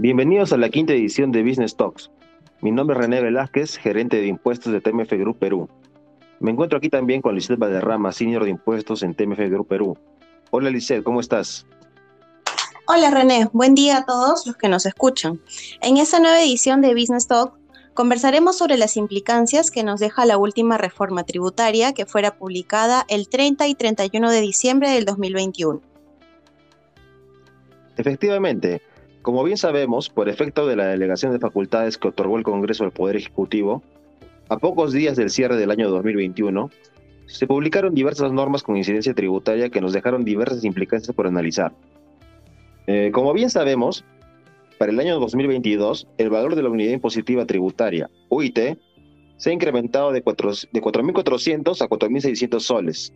Bienvenidos a la quinta edición de Business Talks. Mi nombre es René Velázquez, gerente de impuestos de TMF Group Perú. Me encuentro aquí también con Lisette Valderrama, senior de impuestos en TMF Group Perú. Hola Lisette, ¿cómo estás? Hola René, buen día a todos los que nos escuchan. En esta nueva edición de Business Talk conversaremos sobre las implicancias que nos deja la última reforma tributaria que fuera publicada el 30 y 31 de diciembre del 2021. Efectivamente, como bien sabemos, por efecto de la delegación de facultades que otorgó el Congreso al Poder Ejecutivo, a pocos días del cierre del año 2021, se publicaron diversas normas con incidencia tributaria que nos dejaron diversas implicancias por analizar. Eh, como bien sabemos, para el año 2022, el valor de la unidad impositiva tributaria, UIT, se ha incrementado de 4.400 a 4.600 soles.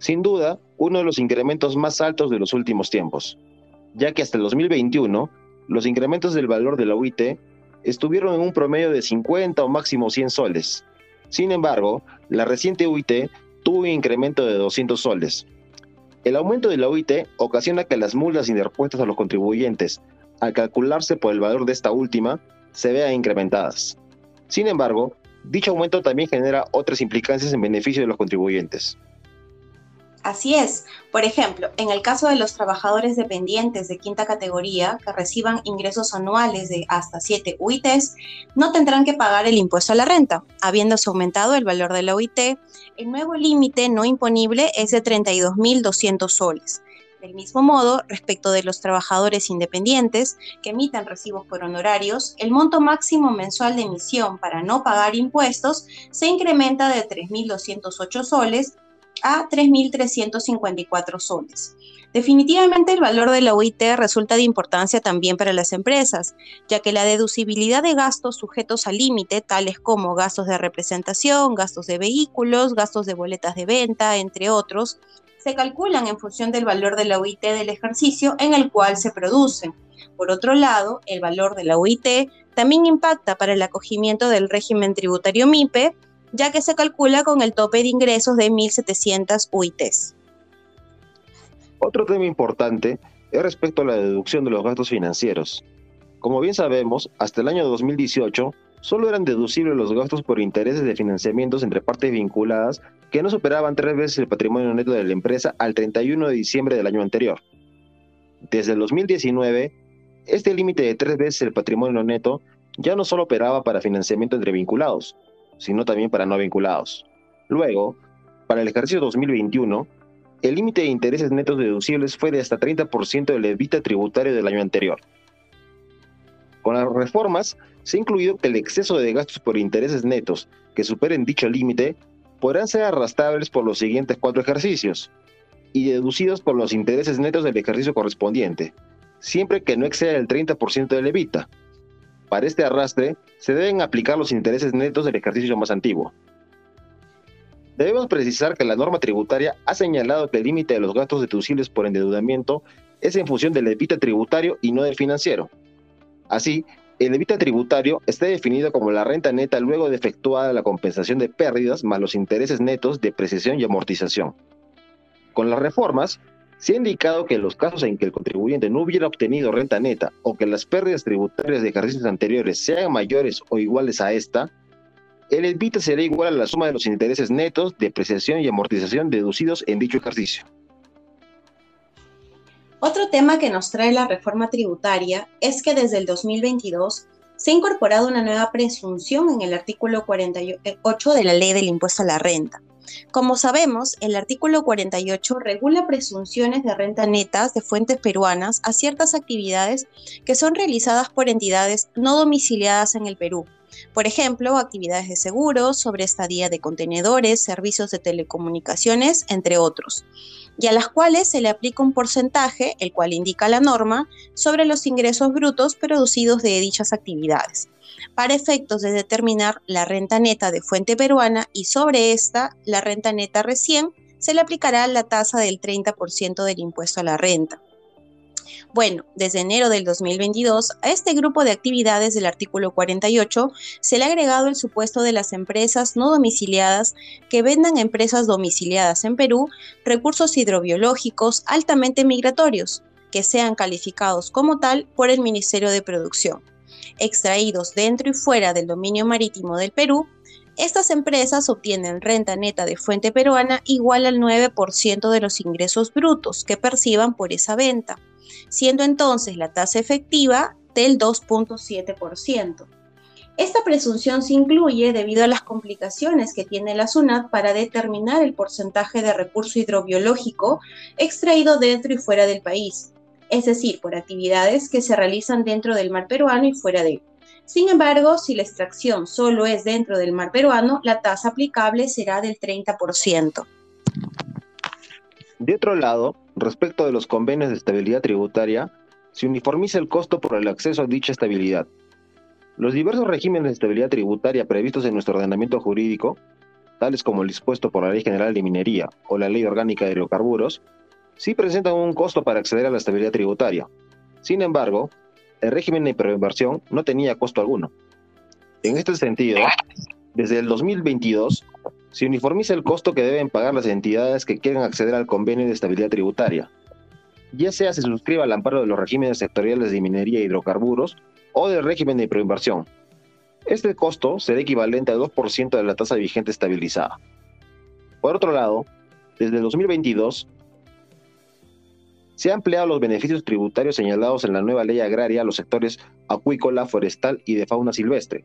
Sin duda, uno de los incrementos más altos de los últimos tiempos, ya que hasta el 2021 los incrementos del valor de la UIT estuvieron en un promedio de 50 o máximo 100 soles. Sin embargo, la reciente UIT tuvo un incremento de 200 soles. El aumento de la UIT ocasiona que las multas interpuestas a los contribuyentes, al calcularse por el valor de esta última, se vean incrementadas. Sin embargo, dicho aumento también genera otras implicancias en beneficio de los contribuyentes. Así es. Por ejemplo, en el caso de los trabajadores dependientes de quinta categoría que reciban ingresos anuales de hasta 7 UITs, no tendrán que pagar el impuesto a la renta. Habiéndose aumentado el valor de la UIT, el nuevo límite no imponible es de 32.200 soles. Del mismo modo, respecto de los trabajadores independientes que emitan recibos por honorarios, el monto máximo mensual de emisión para no pagar impuestos se incrementa de 3.208 soles a 3.354 soles. Definitivamente el valor de la UIT resulta de importancia también para las empresas, ya que la deducibilidad de gastos sujetos al límite, tales como gastos de representación, gastos de vehículos, gastos de boletas de venta, entre otros, se calculan en función del valor de la UIT del ejercicio en el cual se producen. Por otro lado, el valor de la UIT también impacta para el acogimiento del régimen tributario MIPE, ya que se calcula con el tope de ingresos de 1.700 UITs. Otro tema importante es respecto a la deducción de los gastos financieros. Como bien sabemos, hasta el año 2018 solo eran deducibles los gastos por intereses de financiamientos entre partes vinculadas que no superaban tres veces el patrimonio neto de la empresa al 31 de diciembre del año anterior. Desde el 2019, este límite de tres veces el patrimonio neto ya no solo operaba para financiamiento entre vinculados, sino también para no vinculados. Luego, para el ejercicio 2021, el límite de intereses netos deducibles fue de hasta 30% del evita tributario del año anterior. Con las reformas, se ha incluido que el exceso de gastos por intereses netos que superen dicho límite podrán ser arrastrables por los siguientes cuatro ejercicios y deducidos por los intereses netos del ejercicio correspondiente, siempre que no exceda el 30% del evita, para este arrastre se deben aplicar los intereses netos del ejercicio más antiguo. Debemos precisar que la norma tributaria ha señalado que el límite de los gastos deducibles por endeudamiento es en función del evita tributario y no del financiero. Así, el evita tributario está definido como la renta neta luego de efectuada la compensación de pérdidas más los intereses netos, de depreciación y amortización. Con las reformas, se ha indicado que los casos en que el contribuyente no hubiera obtenido renta neta o que las pérdidas tributarias de ejercicios anteriores sean mayores o iguales a esta, el EBITDA será igual a la suma de los intereses netos, depreciación y amortización deducidos en dicho ejercicio. Otro tema que nos trae la reforma tributaria es que desde el 2022 se ha incorporado una nueva presunción en el artículo 48 de la ley del impuesto a la renta, como sabemos, el artículo 48 regula presunciones de renta netas de fuentes peruanas a ciertas actividades que son realizadas por entidades no domiciliadas en el Perú. Por ejemplo, actividades de seguros, sobre estadía de contenedores, servicios de telecomunicaciones, entre otros, y a las cuales se le aplica un porcentaje, el cual indica la norma, sobre los ingresos brutos producidos de dichas actividades para efectos de determinar la renta neta de fuente peruana y sobre esta, la renta neta recién, se le aplicará la tasa del 30% del impuesto a la renta. Bueno, desde enero del 2022, a este grupo de actividades del artículo 48 se le ha agregado el supuesto de las empresas no domiciliadas que vendan a empresas domiciliadas en Perú recursos hidrobiológicos altamente migratorios, que sean calificados como tal por el Ministerio de Producción, extraídos dentro y fuera del dominio marítimo del Perú, estas empresas obtienen renta neta de fuente peruana igual al 9% de los ingresos brutos que perciban por esa venta, siendo entonces la tasa efectiva del 2.7%. Esta presunción se incluye debido a las complicaciones que tiene la SUNAT para determinar el porcentaje de recurso hidrobiológico extraído dentro y fuera del país, es decir, por actividades que se realizan dentro del mar peruano y fuera de él. Sin embargo, si la extracción solo es dentro del mar peruano, la tasa aplicable será del 30%. De otro lado, respecto de los convenios de estabilidad tributaria, se uniformiza el costo por el acceso a dicha estabilidad. Los diversos regímenes de estabilidad tributaria previstos en nuestro ordenamiento jurídico, tales como el dispuesto por la Ley General de Minería o la Ley Orgánica de Hidrocarburos, sí presentan un costo para acceder a la estabilidad tributaria. Sin embargo, el régimen de preinversión no tenía costo alguno. En este sentido, desde el 2022 se uniformiza el costo que deben pagar las entidades que quieran acceder al convenio de estabilidad tributaria, ya sea se suscriba al amparo de los regímenes sectoriales de minería y hidrocarburos o del régimen de preinversión. Este costo será equivalente al 2% de la tasa vigente estabilizada. Por otro lado, desde el 2022 se han empleado los beneficios tributarios señalados en la nueva ley agraria a los sectores acuícola, forestal y de fauna silvestre.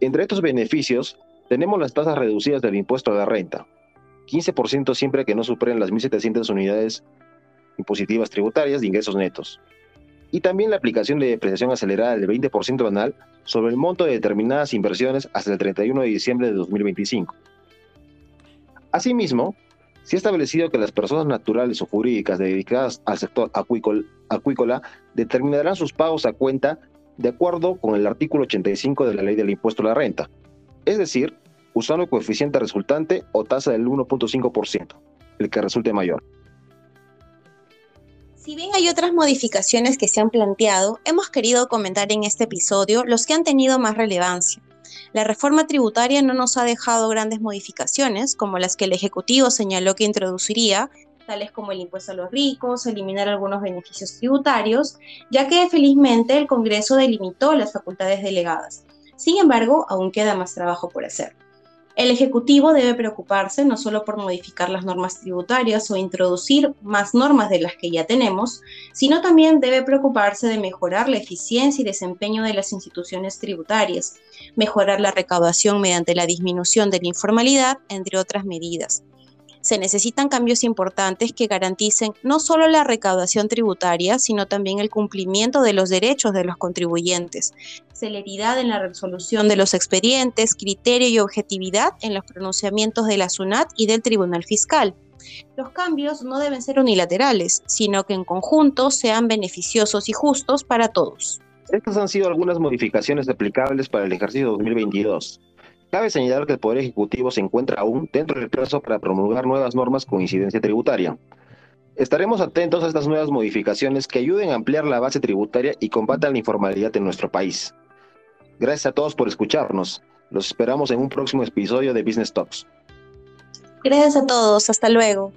Entre estos beneficios, tenemos las tasas reducidas del impuesto a la renta, 15% siempre que no superen las 1.700 unidades impositivas tributarias de ingresos netos, y también la aplicación de depreciación acelerada del 20% anual sobre el monto de determinadas inversiones hasta el 31 de diciembre de 2025. Asimismo, se ha establecido que las personas naturales o jurídicas dedicadas al sector acuícola, determinarán sus pagos a cuenta de acuerdo con el artículo 85 de la ley del impuesto a la renta, es decir, usando el coeficiente resultante o tasa del 1.5%, el que resulte mayor. Si bien hay otras modificaciones que se han planteado, hemos querido comentar en este episodio los que han tenido más relevancia. La reforma tributaria no nos ha dejado grandes modificaciones, como las que el Ejecutivo señaló que introduciría, tales como el impuesto a los ricos, eliminar algunos beneficios tributarios, ya que felizmente el Congreso delimitó las facultades delegadas. Sin embargo, aún queda más trabajo por hacer. El Ejecutivo debe preocuparse no solo por modificar las normas tributarias o introducir más normas de las que ya tenemos, sino también debe preocuparse de mejorar la eficiencia y desempeño de las instituciones tributarias, mejorar la recaudación mediante la disminución de la informalidad, entre otras medidas se necesitan cambios importantes que garanticen no solo la recaudación tributaria, sino también el cumplimiento de los derechos de los contribuyentes, celeridad en la resolución de los expedientes, criterio y objetividad en los pronunciamientos de la SUNAT y del Tribunal Fiscal. Los cambios no deben ser unilaterales, sino que en conjunto sean beneficiosos y justos para todos. Estas han sido algunas modificaciones aplicables para el ejercicio 2022. Cabe señalar que el Poder Ejecutivo se encuentra aún dentro del plazo para promulgar nuevas normas con incidencia tributaria. Estaremos atentos a estas nuevas modificaciones que ayuden a ampliar la base tributaria y combatan la informalidad en nuestro país. Gracias a todos por escucharnos. Los esperamos en un próximo episodio de Business Talks. Gracias a todos. Hasta luego.